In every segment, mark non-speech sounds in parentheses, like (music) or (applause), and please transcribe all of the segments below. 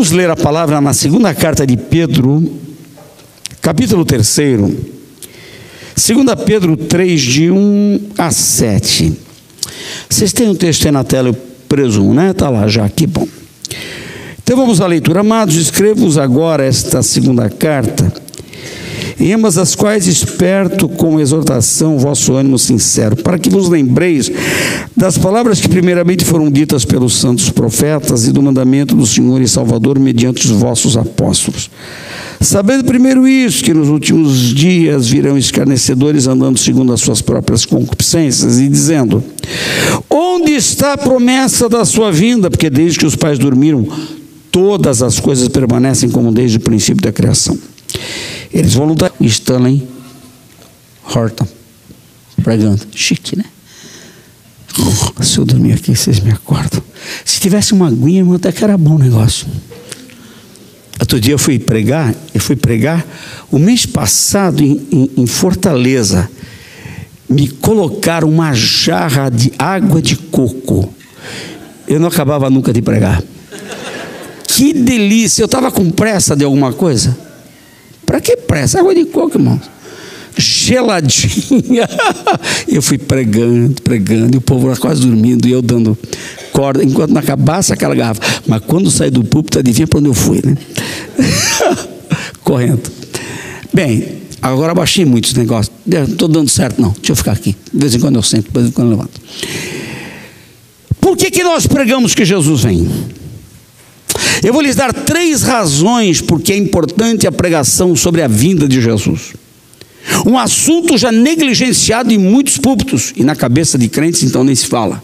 Vamos ler a palavra na segunda carta de Pedro, capítulo 3. 2 Pedro 3, de 1 a 7. Vocês têm o um texto aí na tela, eu presumo, né? Está lá já, que bom. Então vamos à leitura. Amados, escrevo-vos agora esta segunda carta ambas as quais esperto com exortação vosso ânimo sincero, para que vos lembreis das palavras que primeiramente foram ditas pelos santos profetas e do mandamento do Senhor e Salvador mediante os vossos apóstolos. Sabendo primeiro isso, que nos últimos dias virão escarnecedores andando segundo as suas próprias concupiscências e dizendo: Onde está a promessa da sua vinda? Porque desde que os pais dormiram, todas as coisas permanecem como desde o princípio da criação. Eles voluntários. Stanley Horton, pregando. Chique, né? Se eu dormir aqui, vocês me acordam. Se tivesse uma aguinha, irmão, até que era bom o negócio. Outro dia eu fui pregar, eu fui pregar o mês passado em, em, em Fortaleza. Me colocaram uma jarra de água de coco. Eu não acabava nunca de pregar. Que delícia! Eu estava com pressa de alguma coisa. Para que pressa? Água de coco, irmão. Geladinha. (laughs) eu fui pregando, pregando, e o povo lá quase dormindo, e eu dando corda, enquanto não acabasse aquela garrafa. Mas quando saí do púlpito, adivinha para onde eu fui, né? (laughs) Correndo. Bem, agora baixei muito esse negócio. Não estou dando certo, não. Deixa eu ficar aqui. De vez em quando eu sento, de vez em quando eu levanto. Por que, que nós pregamos que Jesus vem? Eu vou lhes dar três razões porque é importante a pregação sobre a vinda de Jesus. Um assunto já negligenciado em muitos púlpitos e na cabeça de crentes, então nem se fala.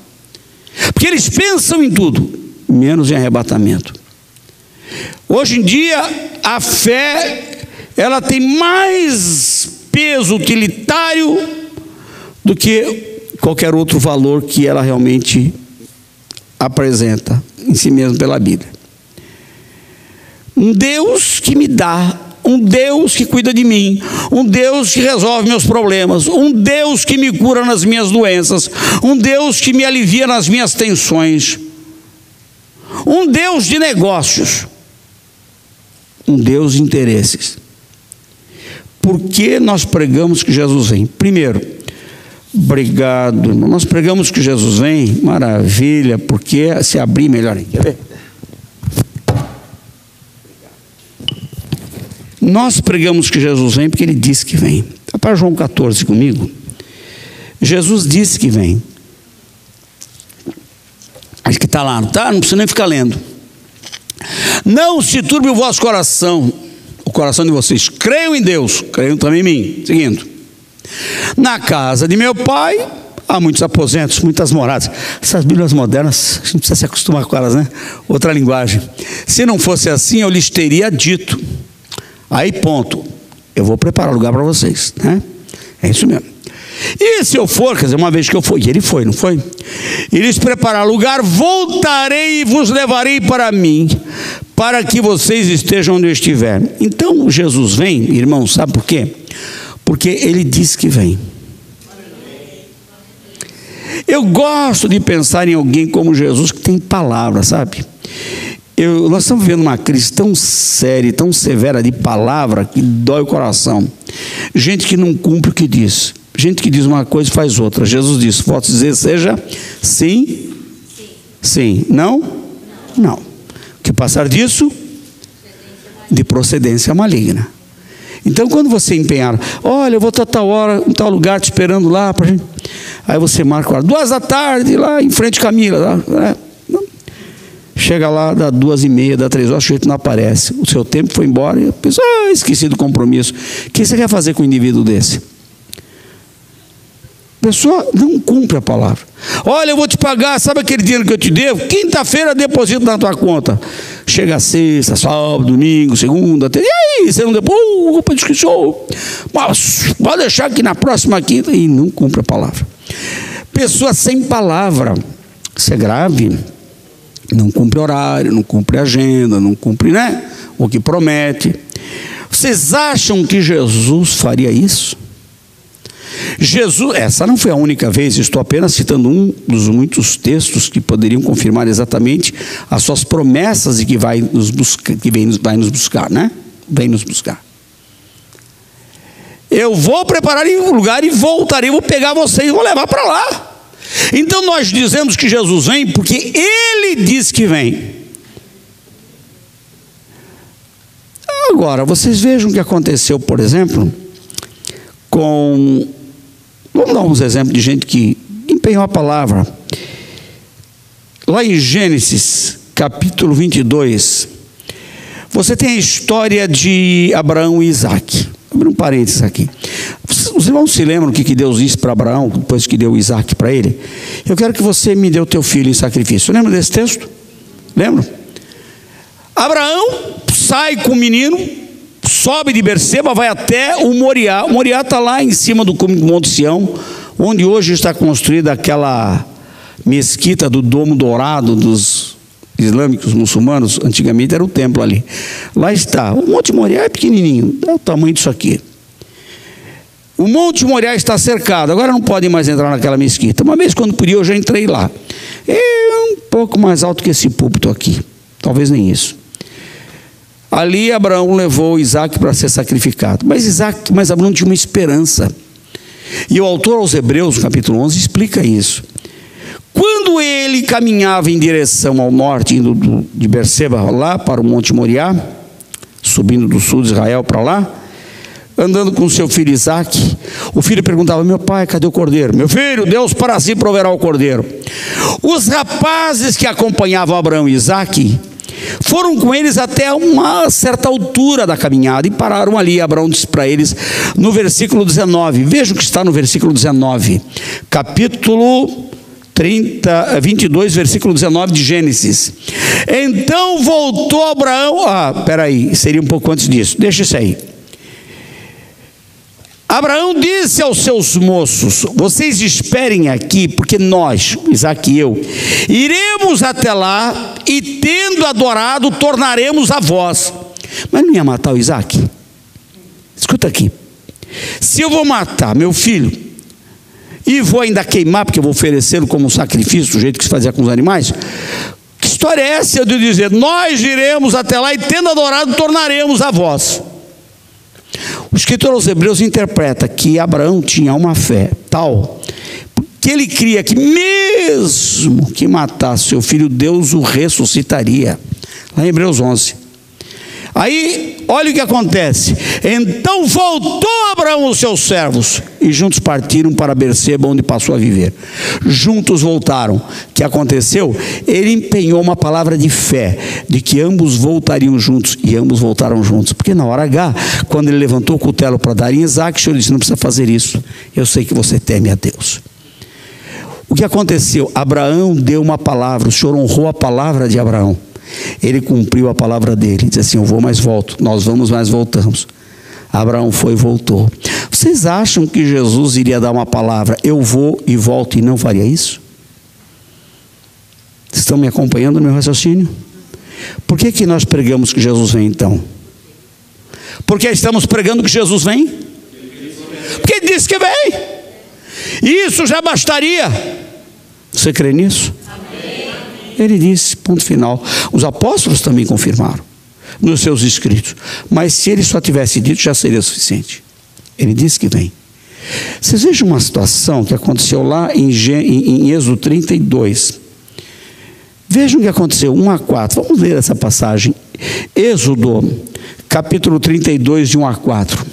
Porque eles pensam em tudo, menos em arrebatamento. Hoje em dia, a fé, ela tem mais peso utilitário do que qualquer outro valor que ela realmente apresenta em si mesmo pela Bíblia. Um Deus que me dá, um Deus que cuida de mim, um Deus que resolve meus problemas, um Deus que me cura nas minhas doenças, um Deus que me alivia nas minhas tensões, um Deus de negócios, um Deus de interesses. Por que nós pregamos que Jesus vem? Primeiro, obrigado, nós pregamos que Jesus vem, maravilha, porque se abrir melhor. Quer ver? Nós pregamos que Jesus vem porque ele disse que vem. Está para João 14 comigo? Jesus disse que vem. Acho que está lá, não está? Não precisa nem ficar lendo. Não se turbe o vosso coração, o coração de vocês. Creiam em Deus, creiam também em mim. Seguindo. Na casa de meu pai há muitos aposentos, muitas moradas. Essas Bíblias modernas, a gente precisa se acostumar com elas, né? Outra linguagem. Se não fosse assim, eu lhes teria dito Aí, ponto. Eu vou preparar lugar para vocês, né? É isso mesmo. E se eu for, quer dizer, uma vez que eu fui, ele foi, não foi? E lhes preparar lugar, voltarei e vos levarei para mim, para que vocês estejam onde eu estiver. Então Jesus vem, irmão, sabe por quê? Porque ele diz que vem. Eu gosto de pensar em alguém como Jesus que tem palavra, sabe? Eu, nós estamos vivendo uma crise tão séria, tão severa de palavra que dói o coração. Gente que não cumpre o que diz. Gente que diz uma coisa e faz outra. Jesus disse: Posso dizer seja sim? Sim. Não? Não. O que passar disso? De procedência maligna. Então, quando você empenhar, olha, eu vou estar tal hora, em tal lugar, te esperando lá, pra gente. aí você marca duas da tarde, lá em frente Camila. Lá, é. Chega lá, dá duas e meia, dá três horas, o sujeito não aparece. O seu tempo foi embora e a pessoa, ah, esqueci do compromisso. O que você quer fazer com um indivíduo desse? A pessoa não cumpre a palavra. Olha, eu vou te pagar, sabe aquele dinheiro que eu te devo? Quinta-feira deposito na tua conta. Chega sexta, sábado, domingo, segunda, terça. E aí, você não depois, de show. Mas pode deixar que na próxima quinta. E não cumpre a palavra. Pessoa sem palavra. Isso é grave não cumpre horário, não cumpre agenda, não cumpre né, o que promete. Vocês acham que Jesus faria isso? Jesus, essa não foi a única vez, estou apenas citando um dos muitos textos que poderiam confirmar exatamente as suas promessas e que vai nos buscar, que vem, vai nos buscar, né? Vem nos buscar. Eu vou preparar um lugar e voltarei, vou pegar vocês e vou levar para lá. Então nós dizemos que Jesus vem porque ele diz que vem. Agora, vocês vejam o que aconteceu, por exemplo, com. Vamos dar uns exemplos de gente que empenhou a palavra. Lá em Gênesis, capítulo 22, você tem a história de Abraão e Isaac. Abre um parênteses aqui. Os irmãos se lembram o que Deus disse para Abraão, depois que deu Isaac para ele? Eu quero que você me dê o teu filho em sacrifício. Lembra desse texto? Lembra? Abraão sai com o menino, sobe de Berseba, vai até o Moriá. O Moriá está lá em cima do Monte Sião, onde hoje está construída aquela mesquita do Domo Dourado dos islâmicos muçulmanos. Antigamente era o templo ali. Lá está. O Monte Moriá é pequenininho, é o tamanho disso aqui. O Monte Moriá está cercado, agora não podem mais entrar naquela mesquita. Uma vez, quando podia, eu já entrei lá. É um pouco mais alto que esse púlpito aqui, talvez nem isso. Ali Abraão levou Isaac para ser sacrificado. Mas Isaac, mas Abraão tinha uma esperança. E o autor aos Hebreus, capítulo 11, explica isso. Quando ele caminhava em direção ao norte, indo de Berseba lá para o Monte Moriá, subindo do sul de Israel para lá, andando com seu filho Isaac, o filho perguntava: Meu pai, cadê o cordeiro? Meu filho, Deus para si proverá o cordeiro. Os rapazes que acompanhavam Abraão e Isaac foram com eles até uma certa altura da caminhada e pararam ali. Abraão disse para eles no versículo 19: Veja o que está no versículo 19, capítulo 30, 22, versículo 19 de Gênesis. Então voltou Abraão. Ah, peraí, seria um pouco antes disso, deixa isso aí. Abraão disse aos seus moços: Vocês esperem aqui, porque nós, Isaac e eu, iremos até lá e, tendo adorado, tornaremos a vós. Mas não ia matar o Isaac? Escuta aqui. Se eu vou matar meu filho e vou ainda queimar, porque eu vou oferecê-lo como um sacrifício, do jeito que se fazia com os animais, que história é essa de dizer: Nós iremos até lá e, tendo adorado, tornaremos a vós? O escritor aos Hebreus interpreta que Abraão tinha uma fé tal que ele cria que, mesmo que matasse seu filho, Deus o ressuscitaria. Lá em Hebreus 11. Aí, olha o que acontece. Então voltou Abraão os seus servos e juntos partiram para Berseba, onde passou a viver. Juntos voltaram. O que aconteceu? Ele empenhou uma palavra de fé, de que ambos voltariam juntos, e ambos voltaram juntos. Porque na hora H, quando ele levantou o cutelo para dar em Isaac, o Senhor disse: Não precisa fazer isso. Eu sei que você teme a Deus. O que aconteceu? Abraão deu uma palavra, o Senhor honrou a palavra de Abraão. Ele cumpriu a palavra dele. Diz assim: Eu vou, mas volto. Nós vamos, mas voltamos. Abraão foi e voltou. Vocês acham que Jesus iria dar uma palavra, eu vou e volto, e não faria isso? Estão me acompanhando no meu raciocínio? Por que, que nós pregamos que Jesus vem então? Porque estamos pregando que Jesus vem? Porque ele disse que vem. Isso já bastaria. Você crê nisso? Ele disse, ponto final. Os apóstolos também confirmaram nos seus escritos. Mas se ele só tivesse dito, já seria suficiente. Ele disse que vem. Vocês vejam uma situação que aconteceu lá em, em, em Êxodo 32. Vejam o que aconteceu, 1 a 4. Vamos ler essa passagem. Êxodo, capítulo 32, de 1 a 4.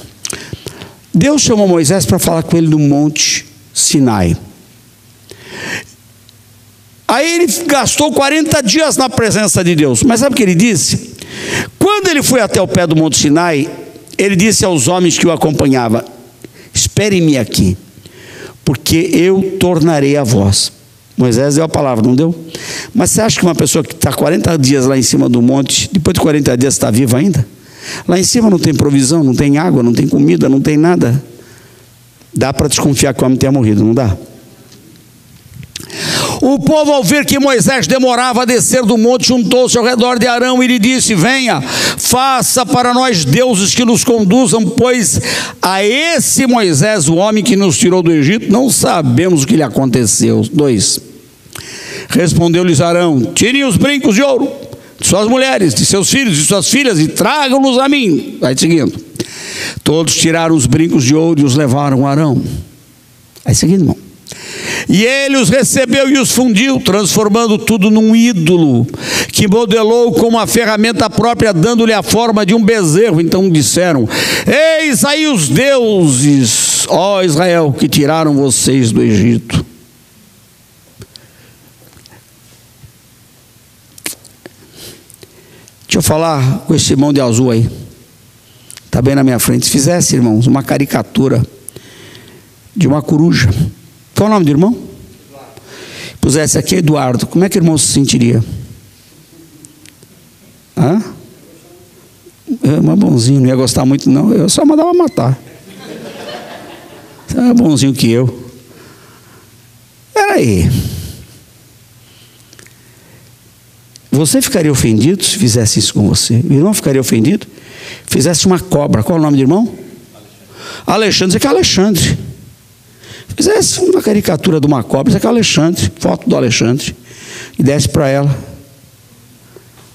Deus chamou Moisés para falar com ele no monte Sinai. Aí ele gastou 40 dias na presença de Deus. Mas sabe o que ele disse? Quando ele foi até o pé do Monte Sinai, ele disse aos homens que o acompanhavam: Esperem-me aqui, porque eu tornarei a voz. Moisés deu a palavra, não deu? Mas você acha que uma pessoa que está 40 dias lá em cima do monte, depois de 40 dias está viva ainda? Lá em cima não tem provisão, não tem água, não tem comida, não tem nada. Dá para desconfiar que o homem tenha morrido, não dá? O povo, ao ver que Moisés demorava a descer do monte, juntou-se ao redor de Arão e lhe disse: Venha, Faça para nós deuses que nos conduzam, pois a esse Moisés, o homem que nos tirou do Egito, não sabemos o que lhe aconteceu. Dois. Respondeu-lhes Arão: Tirem os brincos de ouro de suas mulheres, de seus filhos, de suas filhas e tragam-nos a mim. Vai seguindo. Todos tiraram os brincos de ouro e os levaram a Arão. Vai seguindo, irmão. E ele os recebeu e os fundiu, transformando tudo num ídolo, que modelou com uma ferramenta própria, dando-lhe a forma de um bezerro. Então disseram: Eis aí os deuses, ó Israel, que tiraram vocês do Egito. Deixa eu falar com esse irmão de azul aí. Está bem na minha frente. Se fizesse, irmãos, uma caricatura de uma coruja. Qual é o nome do irmão? Pusesse aqui Eduardo, como é que o irmão se sentiria? Hã? É uma bonzinho, não ia gostar muito, não. Eu só mandava matar. Você é bonzinho que eu. Peraí. Você ficaria ofendido se fizesse isso com você? O irmão ficaria ofendido? Fizesse uma cobra. Qual é o nome do irmão? Alexandre. Você que é Alexandre. Fizesse uma caricatura de uma cobra, isso é o Alexandre, foto do Alexandre, e desse para ela.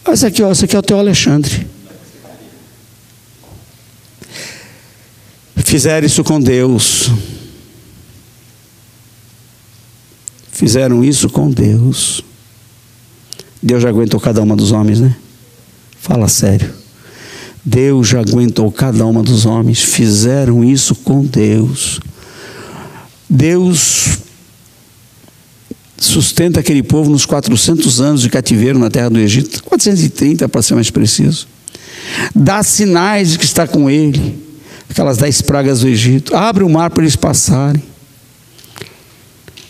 Esse aqui, ó, esse aqui é o teu Alexandre. Fizeram isso com Deus. Fizeram isso com Deus. Deus já aguentou cada uma dos homens, né? Fala sério. Deus já aguentou cada uma dos homens. Fizeram isso com Deus. Deus sustenta aquele povo nos 400 anos de cativeiro na terra do Egito, 430 para ser mais preciso. Dá sinais de que está com ele, aquelas dez pragas do Egito. Abre o mar para eles passarem.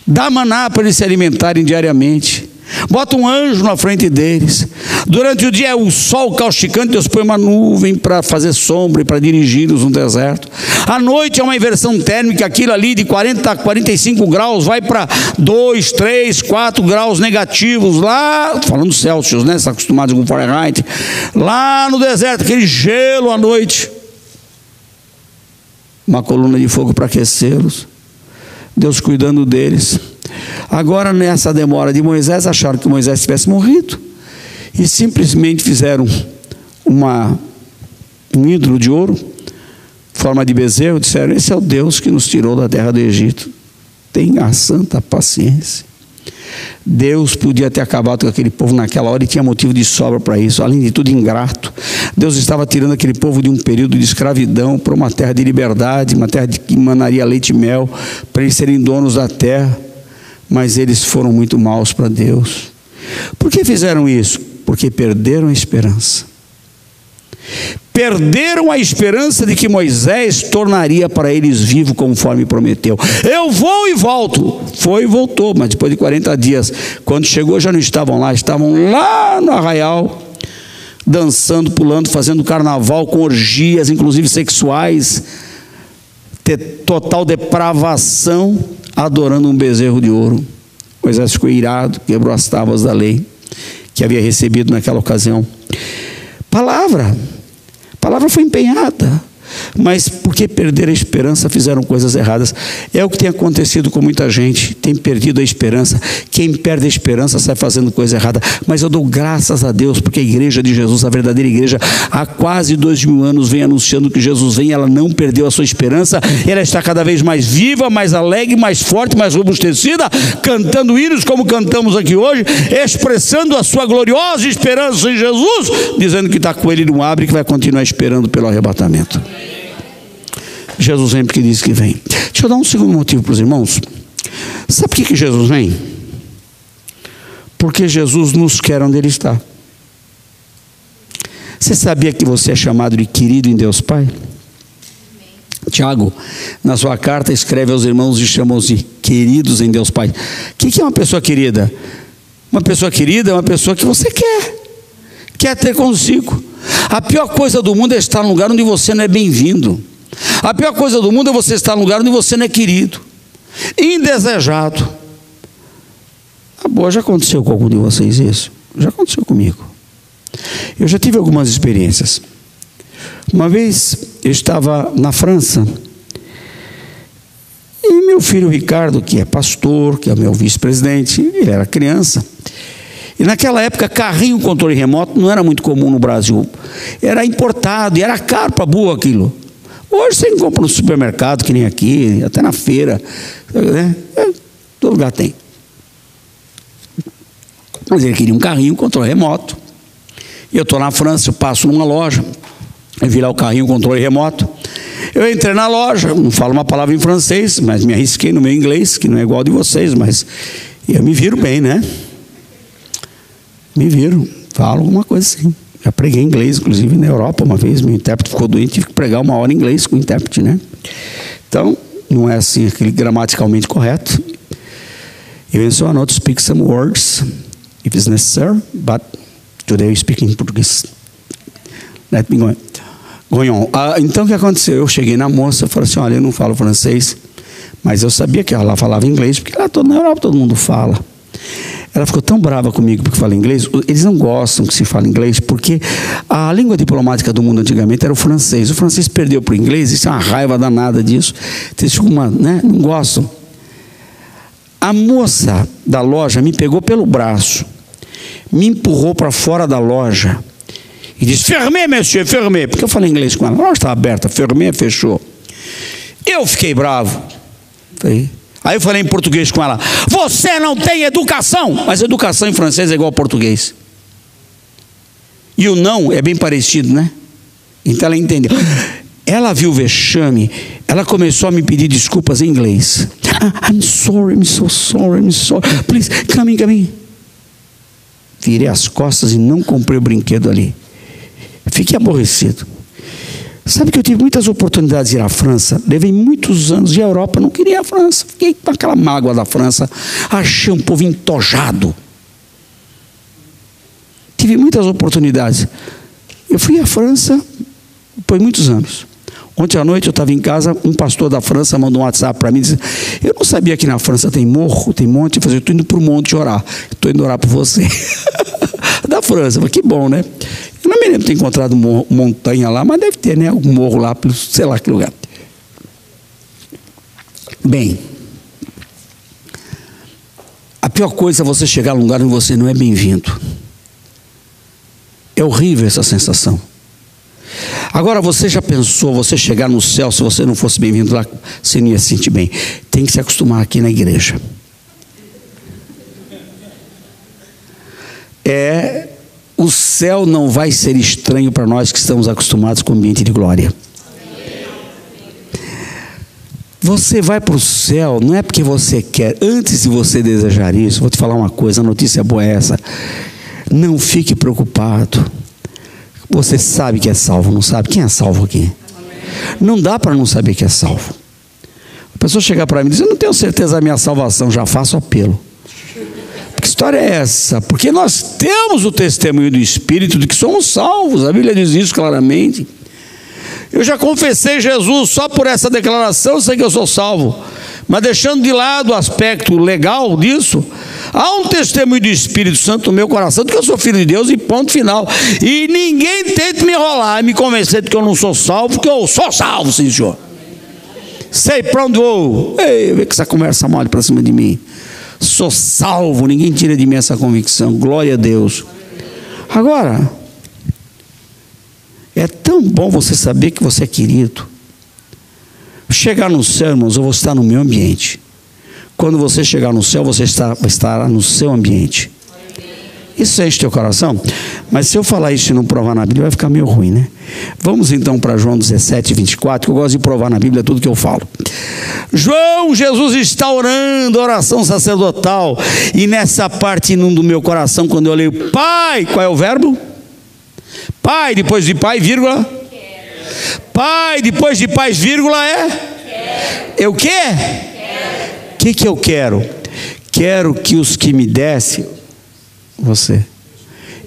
Dá maná para eles se alimentarem diariamente. Bota um anjo na frente deles. Durante o dia é o sol causticante, Deus põe uma nuvem para fazer sombra e para dirigi-los no deserto. À noite é uma inversão térmica, aquilo ali de 40 a 45 graus vai para 2, 3, 4 graus negativos lá, falando Celsius, né? Está acostumado com Fahrenheit. Lá no deserto, aquele gelo à noite. Uma coluna de fogo para aquecê-los. Deus cuidando deles. Agora, nessa demora de Moisés, acharam que Moisés tivesse morrido e simplesmente fizeram uma, um ídolo de ouro, forma de bezerro, disseram: Esse é o Deus que nos tirou da terra do Egito. Tenha santa paciência. Deus podia ter acabado com aquele povo naquela hora e tinha motivo de sobra para isso, além de tudo ingrato. Deus estava tirando aquele povo de um período de escravidão para uma terra de liberdade, uma terra que emanaria leite e mel, para eles serem donos da terra mas eles foram muito maus para Deus. Por que fizeram isso? Porque perderam a esperança. Perderam a esperança de que Moisés tornaria para eles vivo conforme prometeu. Eu vou e volto. Foi e voltou, mas depois de 40 dias, quando chegou, já não estavam lá, estavam lá no arraial, dançando, pulando, fazendo carnaval com orgias, inclusive sexuais, total depravação adorando um bezerro de ouro. Moisés ficou irado, quebrou as tábuas da lei que havia recebido naquela ocasião. Palavra, palavra foi empenhada mas porque perderam a esperança fizeram coisas erradas. É o que tem acontecido com muita gente, tem perdido a esperança. Quem perde a esperança sai fazendo coisa errada. Mas eu dou graças a Deus, porque a igreja de Jesus, a verdadeira igreja, há quase dois mil anos vem anunciando que Jesus vem, ela não perdeu a sua esperança, ela está cada vez mais viva, mais alegre, mais forte, mais robustecida, cantando hinos como cantamos aqui hoje, expressando a sua gloriosa esperança em Jesus, dizendo que está com ele não abre, que vai continuar esperando pelo arrebatamento. Jesus vem porque diz que vem. Deixa eu dar um segundo motivo para os irmãos. Sabe por que, que Jesus vem? Porque Jesus nos quer onde Ele está. Você sabia que você é chamado de querido em Deus Pai? Tiago, na sua carta, escreve aos irmãos e chama-os de queridos em Deus Pai. O que é uma pessoa querida? Uma pessoa querida é uma pessoa que você quer, quer ter consigo. A pior coisa do mundo é estar num lugar onde você não é bem-vindo. A pior coisa do mundo é você estar num lugar onde você não é querido, indesejado. A boa já aconteceu com algum de vocês isso? Já aconteceu comigo. Eu já tive algumas experiências. Uma vez eu estava na França e meu filho Ricardo, que é pastor, que é meu vice-presidente, ele era criança. E naquela época, carrinho controle remoto não era muito comum no Brasil. Era importado e era caro para boa aquilo. Hoje você compra no supermercado, que nem aqui, até na feira. Né? É, todo lugar tem. Mas ele queria um carrinho controle remoto. E eu estou na França, eu passo numa loja, eu vi lá o carrinho controle remoto. Eu entrei na loja, não falo uma palavra em francês, mas me arrisquei no meu inglês, que não é igual de vocês, mas eu me viro bem, né? Me viro, falo alguma coisa assim. Já preguei inglês, inclusive na Europa uma vez, meu intérprete ficou doente, tive que pregar uma hora em inglês com o intérprete, né? Então, não é assim aquele gramaticalmente correto. Eu also I know to speak some words if it's necessary, but today I speak in Portuguese. Let me go. Going on. Ah, então o que aconteceu? Eu cheguei na moça falei assim: olha, eu não falo francês, mas eu sabia que ela falava inglês, porque lá na Europa todo mundo fala. Ela ficou tão brava comigo porque fala inglês. Eles não gostam que se fale inglês, porque a língua diplomática do mundo antigamente era o francês. O francês perdeu para o inglês, isso é uma raiva danada disso. Eles ficam uma, né? não gostam. A moça da loja me pegou pelo braço, me empurrou para fora da loja e disse: Fermé, monsieur, fermé. Porque eu falei inglês com ela. A loja estava aberta, fermé, fechou. Eu fiquei bravo. Falei, Aí eu falei em português com ela: Você não tem educação. Mas educação em francês é igual ao português. E o não é bem parecido, né? Então ela entendeu. Ela viu o vexame, ela começou a me pedir desculpas em inglês. Ah, I'm sorry, I'm so sorry, I'm sorry. Please, come in, come in. Virei as costas e não comprei o brinquedo ali. Fiquei aborrecido. Sabe que eu tive muitas oportunidades de ir à França, levei muitos anos e a Europa não queria a França, fiquei com aquela mágoa da França, achei um povo entojado. Tive muitas oportunidades. Eu fui à França por muitos anos. Ontem à noite eu estava em casa, um pastor da França mandou um WhatsApp para mim e disse: Eu não sabia que na França tem morro, tem monte. Eu falei: Estou indo para o monte orar. Estou indo orar por você. (laughs) da França. Falei, que bom, né? Eu não me lembro de ter encontrado montanha lá, mas deve ter, né? Algum morro lá, sei lá que lugar. Bem, a pior coisa é você chegar num lugar onde você não é bem-vindo. É horrível essa sensação. Agora você já pensou, você chegar no céu, se você não fosse bem-vindo lá, você não ia se sentir bem. Tem que se acostumar aqui na igreja. É o céu não vai ser estranho para nós que estamos acostumados com o ambiente de glória. Você vai para o céu, não é porque você quer, antes de você desejar isso, vou te falar uma coisa, a notícia boa é essa. Não fique preocupado. Você sabe que é salvo, não sabe? Quem é salvo aqui? Não dá para não saber que é salvo. A pessoa chegar para mim e dizer: Eu não tenho certeza da minha salvação, já faço apelo. Que história é essa? Porque nós temos o testemunho do Espírito de que somos salvos, a Bíblia diz isso claramente. Eu já confessei Jesus, só por essa declaração sei que eu sou salvo. Mas deixando de lado o aspecto legal disso, há um testemunho do Espírito Santo no meu coração de que eu sou filho de Deus e ponto final. E ninguém tente me enrolar e me convencer de que eu não sou salvo, porque eu sou salvo, sim, senhor. Sei para onde vou. Ei, vê que essa conversa mole para cima de mim. Sou salvo, ninguém tira de mim essa convicção. Glória a Deus. Agora, é tão bom você saber que você é querido. Chegar no céu, irmãos, eu vou estar no meu ambiente. Quando você chegar no céu, você está, estará no seu ambiente. Isso enche teu coração? Mas se eu falar isso e não provar na Bíblia, vai ficar meio ruim, né? Vamos então para João 17, 24, que eu gosto de provar na Bíblia tudo que eu falo. João, Jesus está orando, oração sacerdotal. E nessa parte do meu coração, quando eu leio Pai, qual é o verbo? Pai, depois de Pai, vírgula. Pai, depois de Pai, vírgula é? Eu quê? Que, que eu quero? Quero que os que me dessem você.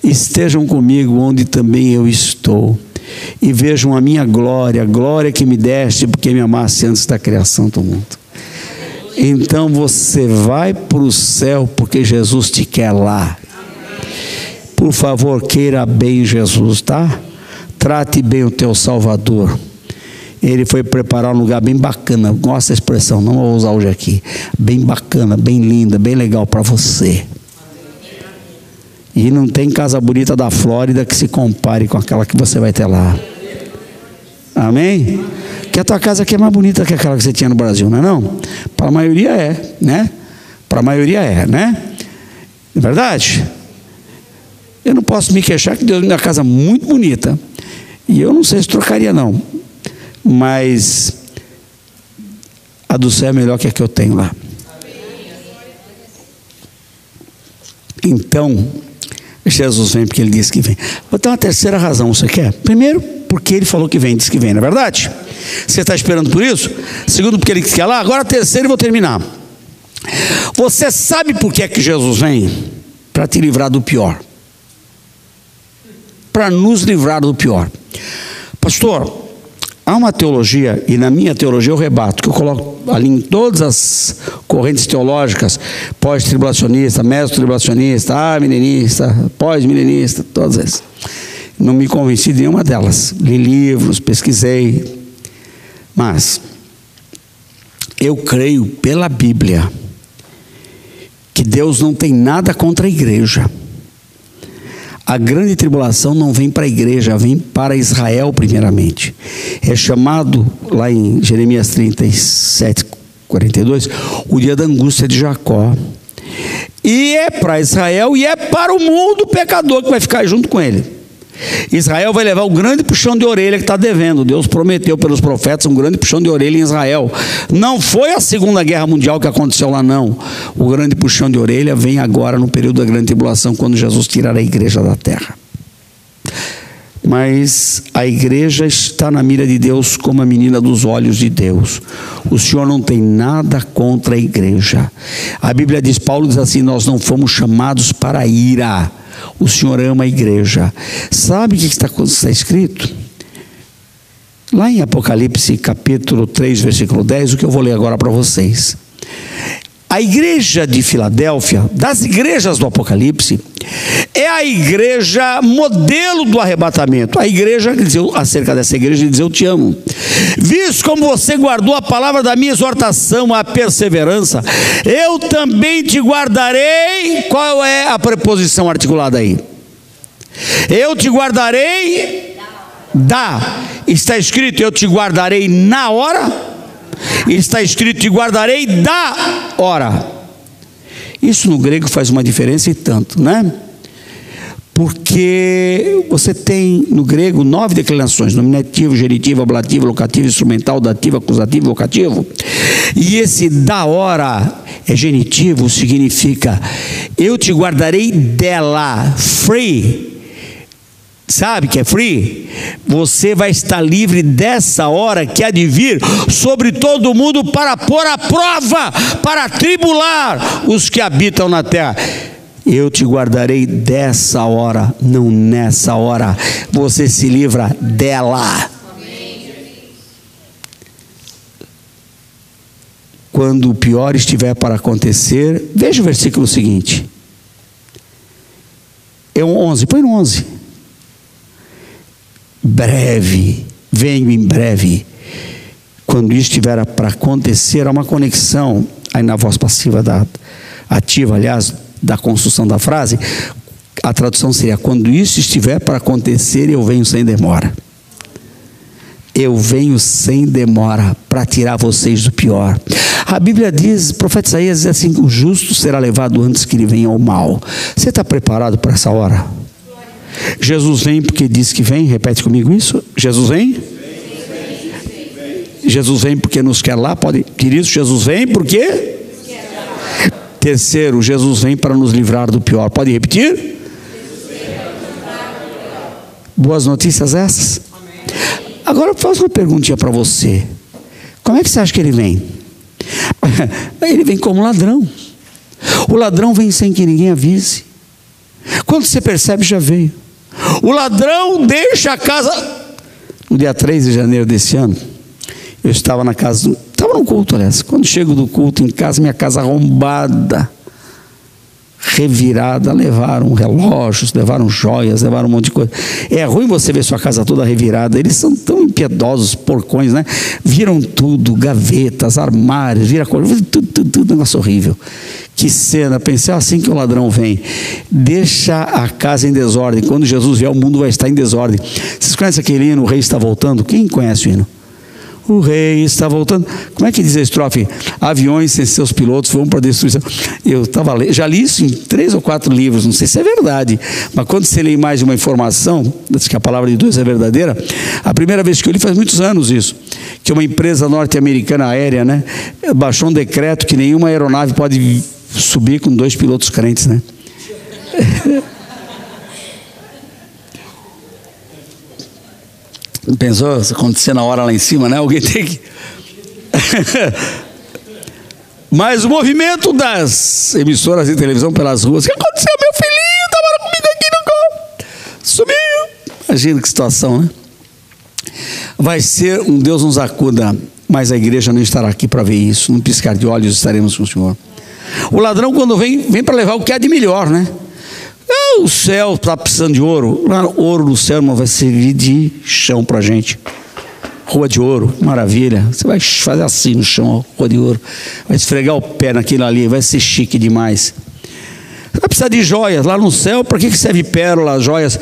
Estejam comigo onde também eu estou. E vejam a minha glória, a glória que me deste, porque me amaste antes da criação do mundo. Então você vai para o céu porque Jesus te quer lá. Por favor, queira bem Jesus, tá? Trate bem o teu Salvador. Ele foi preparar um lugar bem bacana, gosto da expressão, não vou usar hoje aqui. Bem bacana, bem linda, bem legal para você. E não tem casa bonita da Flórida que se compare com aquela que você vai ter lá. Amém? Que a tua casa aqui é mais bonita que aquela que você tinha no Brasil, não é não? Para a maioria é, né? Para a maioria é, né? É verdade? Eu não posso me queixar que Deus me deu uma casa muito bonita. E eu não sei se trocaria não. Mas a do céu é melhor que a que eu tenho lá. Então, Jesus vem porque ele disse que vem. Vou ter uma terceira razão, você quer? Primeiro, porque ele falou que vem, disse que vem, não é verdade? Você está esperando por isso? Segundo, porque ele quer lá. Agora, terceiro, e vou terminar. Você sabe por que é que Jesus vem? Para te livrar do pior. Para nos livrar do pior. Pastor, há uma teologia, e na minha teologia eu rebato, que eu coloco ali em todas as correntes teológicas, pós-tribulacionista, meso-tribulacionista, ah-milenista, pós-milenista, todas essas. Não me convenci de nenhuma delas. Li livros, pesquisei. Mas eu creio pela Bíblia que Deus não tem nada contra a igreja. A grande tribulação não vem para a igreja, vem para Israel primeiramente. É chamado lá em Jeremias 37, 42, o dia da angústia de Jacó. E é para Israel e é para o mundo pecador que vai ficar junto com ele. Israel vai levar o grande puxão de orelha que está devendo. Deus prometeu pelos profetas um grande puxão de orelha em Israel. Não foi a Segunda Guerra Mundial que aconteceu lá, não. O grande puxão de orelha vem agora no período da grande tribulação, quando Jesus tirar a igreja da terra. Mas a igreja está na mira de Deus como a menina dos olhos de Deus. O Senhor não tem nada contra a igreja. A Bíblia diz, Paulo diz assim: Nós não fomos chamados para ira o Senhor ama a igreja. Sabe o que está, está escrito? Lá em Apocalipse capítulo 3, versículo 10, o que eu vou ler agora para vocês. A igreja de Filadélfia, das igrejas do Apocalipse, é a igreja modelo do arrebatamento. A igreja, acerca dessa igreja, diz: Eu te amo. Visto como você guardou a palavra da minha exortação, a perseverança, eu também te guardarei. Qual é a preposição articulada aí? Eu te guardarei da. Está escrito: Eu te guardarei na hora está escrito: Te guardarei da hora. Isso no grego faz uma diferença e tanto, né? Porque você tem no grego nove declinações: nominativo, geritivo, ablativo, locativo, instrumental, dativo, acusativo, vocativo. E esse da hora é genitivo, significa eu te guardarei dela, free sabe que é free, você vai estar livre dessa hora que há de vir sobre todo mundo para pôr a prova, para tribular os que habitam na terra. Eu te guardarei dessa hora, não nessa hora. Você se livra dela. Quando o pior estiver para acontecer, veja o versículo seguinte. É um 11, põe no 11 breve, venho em breve. Quando isso estiver para acontecer, há uma conexão aí na voz passiva da ativa, aliás, da construção da frase. A tradução seria: quando isso estiver para acontecer, eu venho sem demora. Eu venho sem demora para tirar vocês do pior. A Bíblia diz, o profeta Isaías diz assim: o justo será levado antes que ele venha ao mal. Você está preparado para essa hora? Jesus vem porque diz que vem, repete comigo isso. Jesus vem? Jesus vem porque nos quer lá, pode dizer isso? Jesus vem porque? Terceiro, Jesus vem para nos livrar do pior. Pode repetir? Boas notícias essas? Agora eu faço uma perguntinha para você. Como é que você acha que ele vem? (laughs) Ele vem como ladrão. O ladrão vem sem que ninguém avise. Quando você percebe, já veio. O ladrão deixa a casa. No dia 3 de janeiro desse ano, eu estava na casa, estava no culto, aliás. Quando chego do culto em casa, minha casa arrombada. Revirada, levaram relógios, levaram joias, levaram um monte de coisa. É ruim você ver sua casa toda revirada. Eles são tão impiedosos, porcões, né? Viram tudo, gavetas, armários, vira tudo, tudo, tudo, negócio horrível. Que cena, pensei assim que o ladrão vem. Deixa a casa em desordem. Quando Jesus vier, o mundo vai estar em desordem. Vocês conhecem aquele hino, o rei está voltando? Quem conhece o hino? O rei está voltando. Como é que diz a estrofe? Aviões sem seus pilotos vão para a destruição. Eu estava já li isso em três ou quatro livros, não sei se é verdade, mas quando você lê mais uma informação, que a palavra de Deus é verdadeira, a primeira vez que eu li faz muitos anos isso, que uma empresa norte-americana aérea, né, baixou um decreto que nenhuma aeronave pode subir com dois pilotos crentes, né? (laughs) Pensou acontecer na hora lá em cima, né? Alguém tem que. (laughs) Mas o movimento das emissoras de televisão pelas ruas, o que aconteceu? Meu filhinho estava comigo aqui no gol. Sumiu. Imagina que situação, né? Vai ser um Deus nos acuda, mas a igreja não estará aqui para ver isso. Num piscar de olhos estaremos com o Senhor. O ladrão, quando vem, vem para levar o que há de melhor, né? O céu está precisando de ouro. Lá, ouro no céu não vai servir de chão para gente. Rua de ouro, maravilha. Você vai fazer assim no chão, rua de ouro. Vai esfregar o pé naquilo ali, vai ser chique demais. Vai precisar de joias. Lá no céu, para que serve pérola, joias?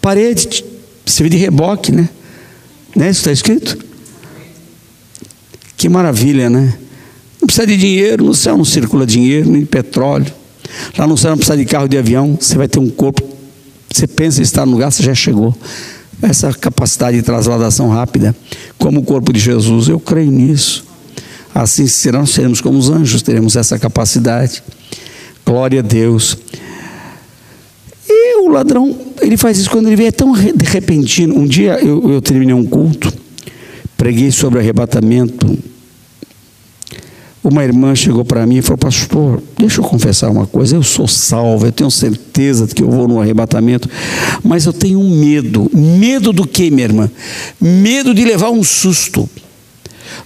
Parede, serve de reboque, né? Né? Isso está escrito? Que maravilha, né? Não precisa de dinheiro, no céu não circula dinheiro, nem petróleo. Lá no céu não precisa de carro de avião, você vai ter um corpo. Você pensa em estar no lugar, você já chegou. Essa capacidade de transladação rápida, como o corpo de Jesus, eu creio nisso. Assim serão, seremos como os anjos, teremos essa capacidade. Glória a Deus. E o ladrão, ele faz isso quando ele vê, é tão repentino. Um dia eu, eu terminei um culto, preguei sobre arrebatamento uma irmã chegou para mim e falou: Pastor, deixa eu confessar uma coisa. Eu sou salvo, eu tenho certeza de que eu vou no arrebatamento, mas eu tenho medo. Medo do que, minha irmã? Medo de levar um susto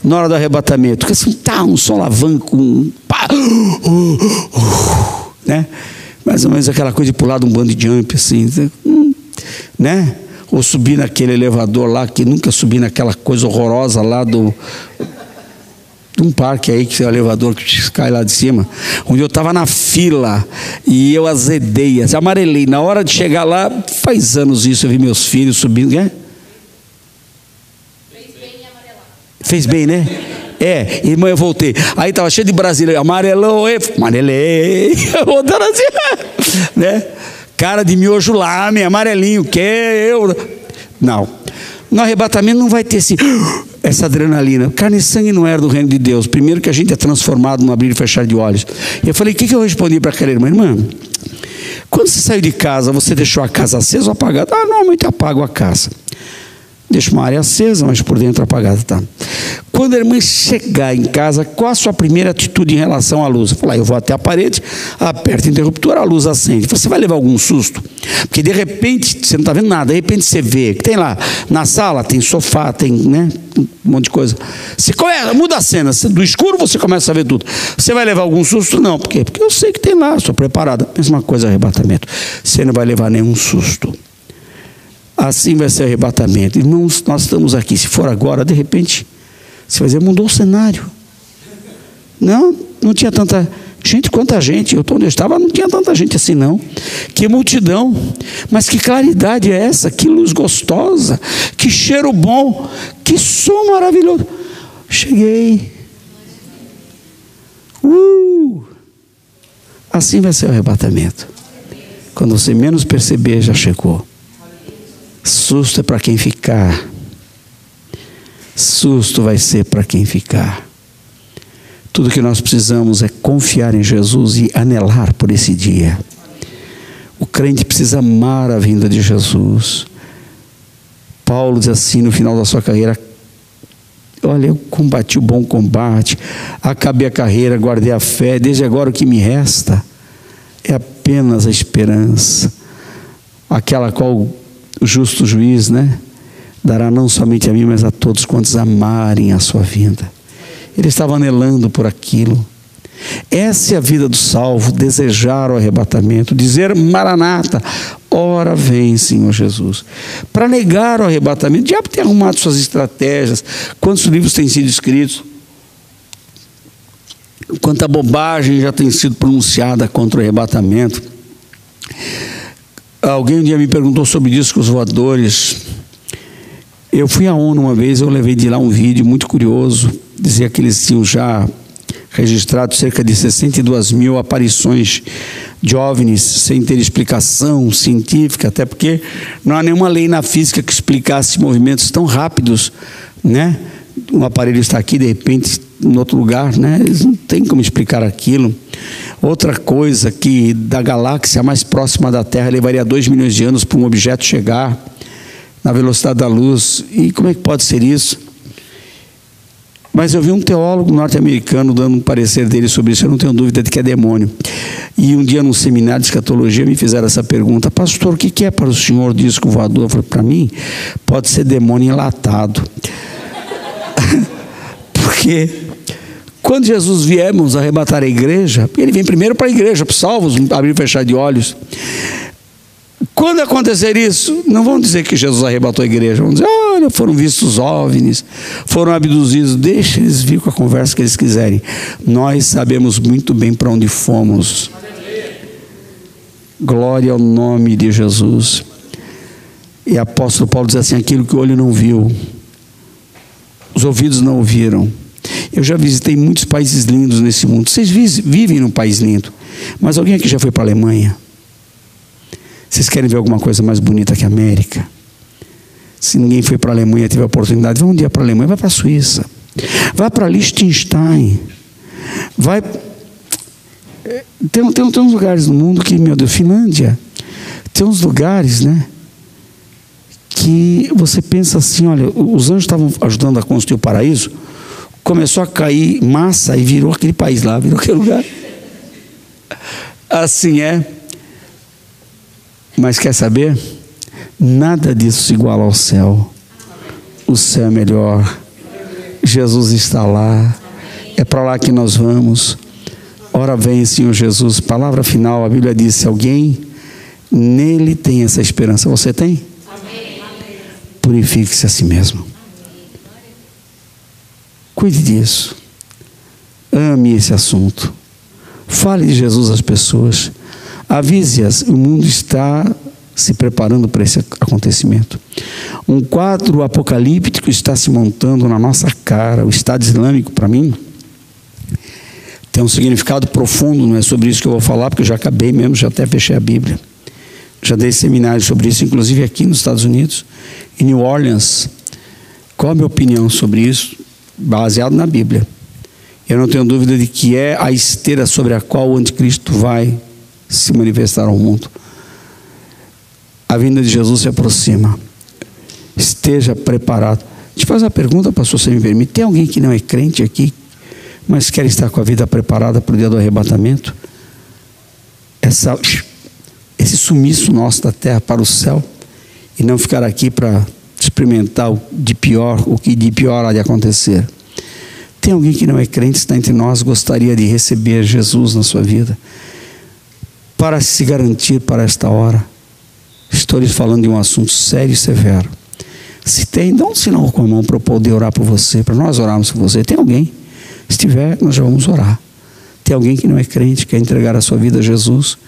na hora do arrebatamento. Porque assim, tá, um solavanco, um pá, uh, uh, uh, né? Mais ou menos aquela coisa de pular de um bando de jump, assim, né? Ou subir naquele elevador lá, que nunca subi naquela coisa horrorosa lá do um parque aí, que é o elevador que cai lá de cima, onde eu estava na fila e eu azedei, amarelei. Na hora de chegar lá, faz anos isso, eu vi meus filhos subindo. É? Fez bem Fez bem, né? É, irmã, eu voltei. Aí estava cheio de Brasília, amarelou, amarelei, (laughs) voltando assim, né? Cara de miojo lá, me amarelinho, que eu. Não. No arrebatamento não vai ter esse (gasps) essa adrenalina. Carne e sangue não era do reino de Deus. Primeiro que a gente é transformado no abrir e fechar de olhos. E eu falei, o que, que eu respondi para aquela irmã? Irmã, quando você saiu de casa, você deixou a casa acesa ou apagada? Ah, normalmente apago a casa. Deixa uma área acesa, mas por dentro apagada tá. Quando a irmã chegar em casa, qual a sua primeira atitude em relação à luz? Falar, eu vou até a parede, aperto o interruptor, a luz acende. Você vai levar algum susto? Porque de repente você não está vendo nada, de repente você vê que tem lá na sala, tem sofá, tem né, um monte de coisa. Você começa, muda a cena, do escuro você começa a ver tudo. Você vai levar algum susto? Não, por quê? Porque eu sei que tem lá, estou preparada. Mesma coisa arrebatamento. Você não vai levar nenhum susto. Assim vai ser o arrebatamento. Irmãos, nós estamos aqui. Se for agora, de repente, você vai dizer, mudou o cenário. Não, não tinha tanta gente, quanta gente. Eu estou onde eu estava, não tinha tanta gente assim, não. Que multidão. Mas que claridade é essa? Que luz gostosa. Que cheiro bom. Que som maravilhoso. Cheguei. Uh! Assim vai ser o arrebatamento. Quando você menos perceber, já chegou. Susto é para quem ficar. Susto vai ser para quem ficar. Tudo que nós precisamos é confiar em Jesus e anelar por esse dia. O crente precisa amar a vinda de Jesus. Paulo diz assim no final da sua carreira: Olha, eu combati o bom combate, acabei a carreira, guardei a fé, desde agora o que me resta é apenas a esperança, aquela qual o justo juiz, né? Dará não somente a mim, mas a todos quantos amarem a sua vinda. Ele estava anelando por aquilo. Essa é a vida do salvo, desejar o arrebatamento, dizer Maranata, ora vem, Senhor Jesus. Para negar o arrebatamento, o diabo tem arrumado suas estratégias, quantos livros têm sido escritos, quanta bobagem já tem sido pronunciada contra o arrebatamento. Alguém um dia me perguntou sobre discos voadores. Eu fui à ONU uma vez, eu levei de lá um vídeo muito curioso, dizia que eles tinham já registrado cerca de 62 mil aparições de OVNIs sem ter explicação científica, até porque não há nenhuma lei na física que explicasse movimentos tão rápidos, né? Um aparelho está aqui, de repente, em outro lugar, né? Eles não têm como explicar aquilo. Outra coisa que da galáxia mais próxima da Terra levaria 2 milhões de anos para um objeto chegar na velocidade da luz. E como é que pode ser isso? Mas eu vi um teólogo norte-americano dando um parecer dele sobre isso, eu não tenho dúvida de que é demônio. E um dia, num seminário de escatologia, me fizeram essa pergunta: Pastor, o que é para o senhor disco voador? Eu falei: Para mim, pode ser demônio enlatado. Porque quando Jesus viemos arrebatar a igreja, ele vem primeiro para a igreja, para os salvos, abrir e fechar de olhos. Quando acontecer isso, não vão dizer que Jesus arrebatou a igreja, vão dizer, olha, foram vistos OVNIs, foram abduzidos, deixa eles vir com a conversa que eles quiserem. Nós sabemos muito bem para onde fomos. Glória ao nome de Jesus. E apóstolo Paulo diz assim: aquilo que o olho não viu, os ouvidos não ouviram. Eu já visitei muitos países lindos nesse mundo. Vocês vivem num país lindo, mas alguém aqui já foi para a Alemanha? Vocês querem ver alguma coisa mais bonita que a América? Se ninguém foi para a Alemanha, teve a oportunidade, vai um dia para a Alemanha, vai para a Suíça, vai para Liechtenstein, vai. Tem, tem, tem uns lugares no mundo que, meu Deus, Finlândia, tem uns lugares, né? Que você pensa assim: olha, os anjos estavam ajudando a construir o paraíso, começou a cair massa e virou aquele país lá, virou aquele lugar. Assim é. Mas quer saber? Nada disso se iguala ao céu. O céu é melhor. Jesus está lá. É para lá que nós vamos. Ora vem, Senhor Jesus. Palavra final, a Bíblia diz: se alguém nele tem essa esperança, você tem? Purifique-se a si mesmo. Cuide disso. Ame esse assunto. Fale de Jesus às pessoas. Avise-as, o mundo está se preparando para esse acontecimento. Um quadro apocalíptico está se montando na nossa cara. O Estado Islâmico, para mim, tem um significado profundo, não é sobre isso que eu vou falar, porque eu já acabei mesmo, já até fechei a Bíblia. Já dei seminários sobre isso, inclusive aqui nos Estados Unidos, em New Orleans. Qual a minha opinião sobre isso? Baseado na Bíblia. Eu não tenho dúvida de que é a esteira sobre a qual o anticristo vai se manifestar ao mundo. A vinda de Jesus se aproxima. Esteja preparado. Te faz a pergunta, pastor, se me permite: tem alguém que não é crente aqui, mas quer estar com a vida preparada para o dia do arrebatamento? Essa, esse sumiço nosso da terra para o céu e não ficar aqui para experimentar o de pior, o que de pior há de acontecer. Tem alguém que não é crente, está entre nós, gostaria de receber Jesus na sua vida? para se garantir para esta hora. Estou lhes falando de um assunto sério e severo. Se tem, dá um sinal com a mão para eu poder orar por você, para nós orarmos por você. Tem alguém? Se tiver, nós já vamos orar. Tem alguém que não é crente, quer entregar a sua vida a Jesus?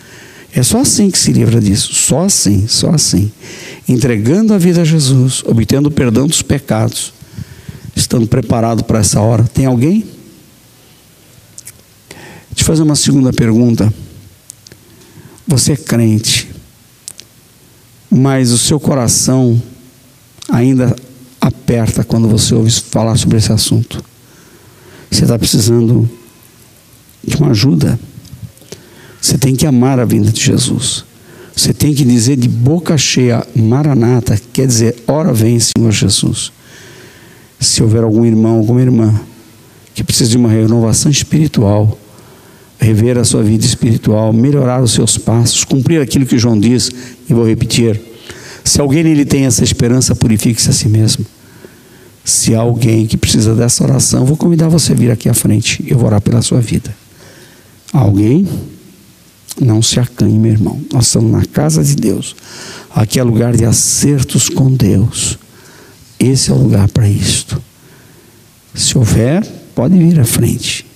É só assim que se livra disso. Só assim, só assim. Entregando a vida a Jesus, obtendo o perdão dos pecados, estando preparado para essa hora. Tem alguém? Deixa eu fazer uma segunda pergunta. Você é crente, mas o seu coração ainda aperta quando você ouve falar sobre esse assunto. Você está precisando de uma ajuda. Você tem que amar a vinda de Jesus. Você tem que dizer de boca cheia, Maranata, quer dizer, ora vem, Senhor Jesus. Se houver algum irmão, alguma irmã que precisa de uma renovação espiritual, rever a sua vida espiritual, melhorar os seus passos, cumprir aquilo que João diz, e vou repetir: se alguém nele tem essa esperança, purifique-se a si mesmo. Se há alguém que precisa dessa oração, vou convidar você a vir aqui à frente, eu vou orar pela sua vida. Alguém? Não se acanhe, meu irmão. Nós estamos na casa de Deus. Aqui é lugar de acertos com Deus. Esse é o lugar para isto. Se houver, pode vir à frente.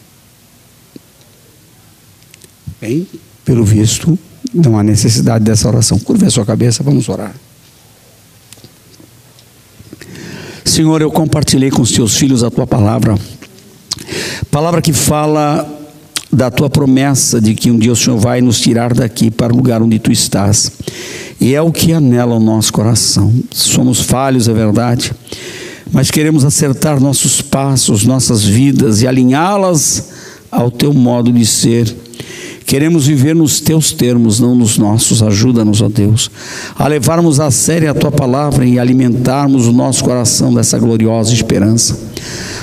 Bem, pelo visto, não há necessidade dessa oração. Curva a sua cabeça, vamos orar. Senhor, eu compartilhei com os teus filhos a tua palavra, palavra que fala da tua promessa de que um dia o Senhor vai nos tirar daqui para o lugar onde tu estás. E é o que anela o nosso coração. Somos falhos, é verdade, mas queremos acertar nossos passos, nossas vidas e alinhá-las ao teu modo de ser. Queremos viver nos teus termos, não nos nossos. Ajuda-nos, ó Deus, a levarmos a sério a tua palavra e alimentarmos o nosso coração dessa gloriosa esperança.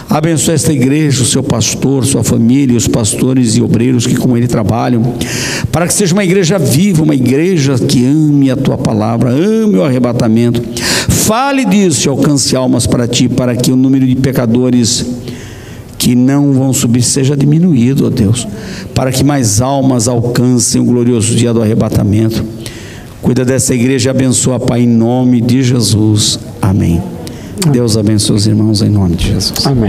Abençoe esta igreja, o seu pastor, sua família, os pastores e obreiros que com ele trabalham, para que seja uma igreja viva, uma igreja que ame a tua palavra, ame o arrebatamento. Fale disso e alcance almas para ti, para que o número de pecadores que não vão subir seja diminuído, ó Deus, para que mais almas alcancem o glorioso dia do arrebatamento. Cuida dessa igreja e abençoa, Pai, em nome de Jesus. Amém. Deus abençoe os irmãos em nome de Jesus. Amém.